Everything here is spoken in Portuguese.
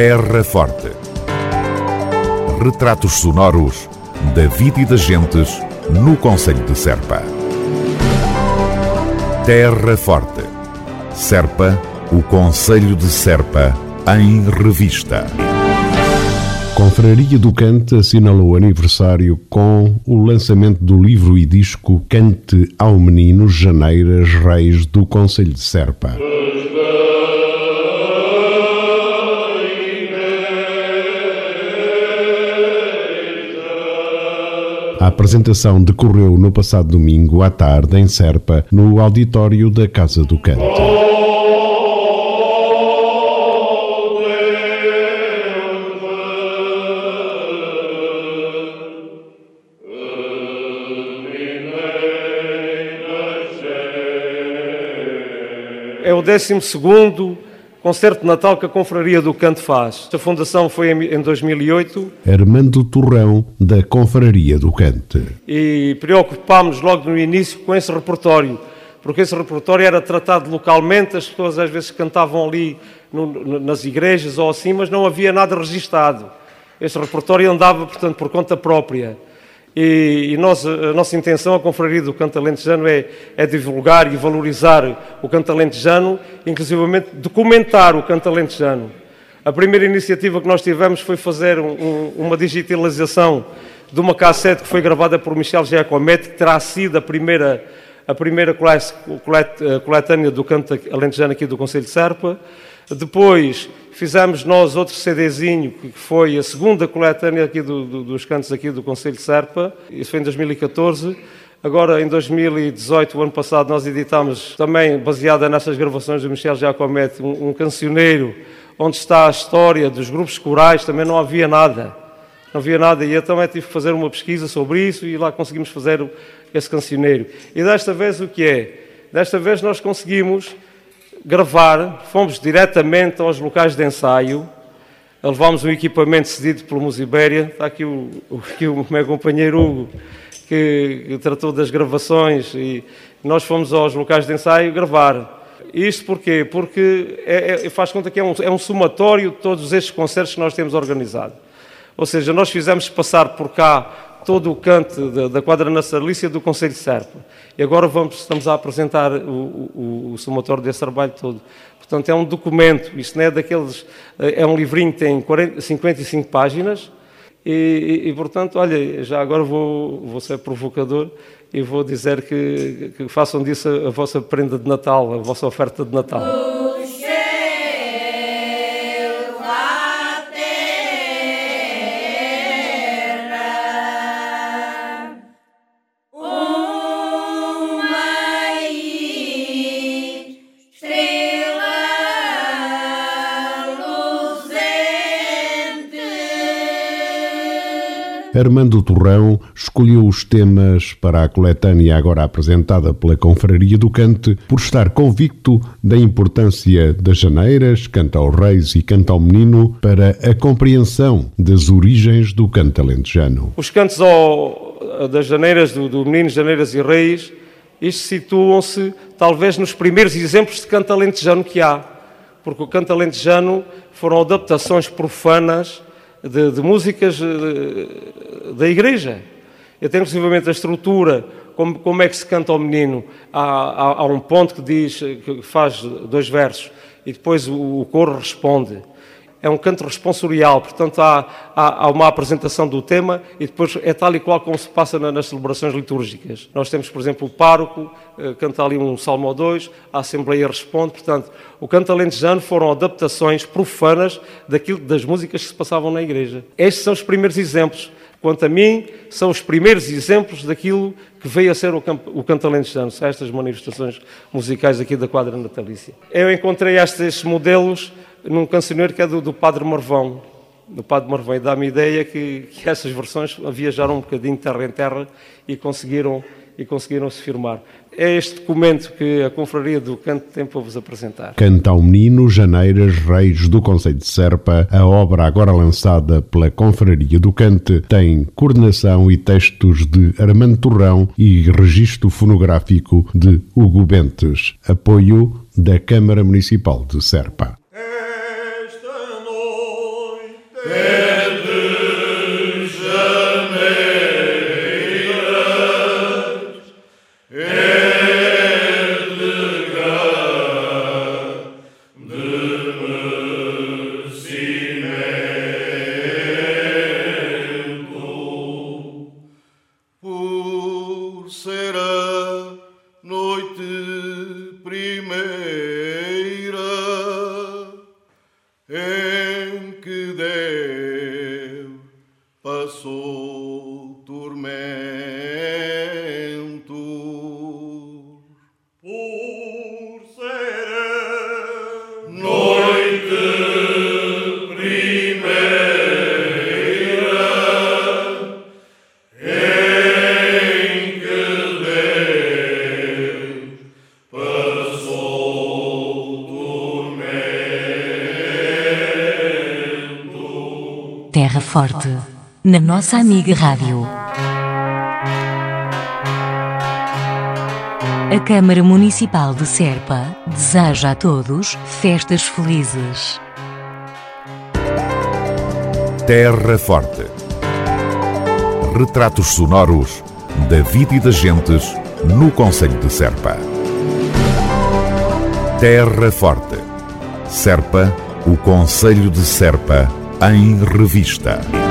Terra Forte. Retratos sonoros da vida e das gentes no Conselho de Serpa. Terra Forte. Serpa, o Conselho de Serpa, em revista. Confraria do Cante assinalou aniversário com o lançamento do livro e disco Cante ao Menino Janeiras Reis do Conselho de Serpa. A apresentação decorreu no passado domingo à tarde em Serpa, no auditório da Casa do Cante. é o 12 concerto de Natal que a Confraria do Canto faz. A fundação foi em 2008. Armando Torrão, da Confraria do Canto. E preocupámos logo no início com esse repertório, porque esse repertório era tratado localmente, as pessoas às vezes cantavam ali no, nas igrejas ou assim, mas não havia nada registado. Esse repertório andava, portanto, por conta própria. E, e nós, a nossa intenção, a Confraria do Canto Alentejano, é, é divulgar e valorizar o canto alentejano, inclusivamente documentar o canto alentejano. A primeira iniciativa que nós tivemos foi fazer um, um, uma digitalização de uma cassete que foi gravada por Michel Giacometti, que terá sido a primeira, a primeira coletânea do canto alentejano aqui do Conselho de Serpa. Depois fizemos nós outro CDzinho, que foi a segunda coletânea aqui do, do, dos cantos aqui do Conselho de Serpa, isso foi em 2014. Agora, em 2018, o ano passado, nós editámos, também baseada nessas gravações do Michel Giacometti, um, um cancioneiro onde está a história dos grupos corais, também não havia nada. Não havia nada, e eu também tive que fazer uma pesquisa sobre isso e lá conseguimos fazer esse cancioneiro. E desta vez o que é? Desta vez nós conseguimos gravar, fomos diretamente aos locais de ensaio, levámos um equipamento cedido pelo Musibéria, está aqui o, aqui o meu companheiro Hugo, que, tratou das gravações, e nós fomos aos locais de ensaio gravar. Isto porquê? Porque é, é, faz conta que é um, é um somatório de todos estes concertos que nós temos organizado. Ou seja, nós fizemos passar por cá todo o canto da, da quadra nacionalícia do Conselho de Serpa. E agora vamos, estamos a apresentar o, o, o somatório desse trabalho todo. Portanto, é um documento, isto não é daqueles. É um livrinho que tem 40, 55 páginas. E, e, e, portanto, olha, já agora vou, vou ser provocador e vou dizer que, que façam disso a, a vossa prenda de Natal, a vossa oferta de Natal. Armando Torrão escolheu os temas para a coletânea agora apresentada pela Confraria do Cante por estar convicto da importância das janeiras, canta aos reis e canta ao menino para a compreensão das origens do canto alentejano. Os cantos ao, das janeiras, do, do menino, janeiras e reis, isto situam-se talvez nos primeiros exemplos de canto alentejano que há, porque o canto alentejano foram adaptações profanas de, de músicas eh, da igreja. Até inclusivamente a estrutura, como, como é que se canta ao menino. Há, há, há, um ponto que diz, que faz dois versos, e depois o, o coro responde é um canto responsorial, portanto há, há, há, uma apresentação do tema e depois é tal e qual como se passa na, nas celebrações litúrgicas. Nós temos, por exemplo, o pároco, eh, canta ali um salmo ou dois, a Assembleia responde, portanto, o canto alentejano foram adaptações profanas daquilo, das músicas que se passavam na igreja. Estes são os primeiros exemplos. Quanto a mim, são os primeiros exemplos daquilo que veio a ser o, campo, o canto alentejano, estas manifestações musicais aqui da quadra natalícia. Eu encontrei estes modelos num cancioneiro que é do, do Padre Marvão. Do Padre Marvão. E dá-me ideia que, que essas versões viajaram um bocadinho terra em terra e conseguiram, e conseguiram se firmar. É este documento que a Confraria do Canto tem para vos apresentar. Canta ao Menino, Janeiras, Reis do Conselho de Serpa. A obra agora lançada pela Confraria do Cante tem coordenação e textos de Armando Torrão e registro fonográfico de Hugo Bentes. Apoio da Câmara Municipal de Serpa. será noite primeira em que Deus passou tormento. Terra Forte, na nossa amiga Rádio. A Câmara Municipal de Serpa deseja a todos festas felizes. Terra Forte. Retratos sonoros da vida e das gentes no Conselho de Serpa. Terra Forte. Serpa, o Conselho de Serpa, em revista.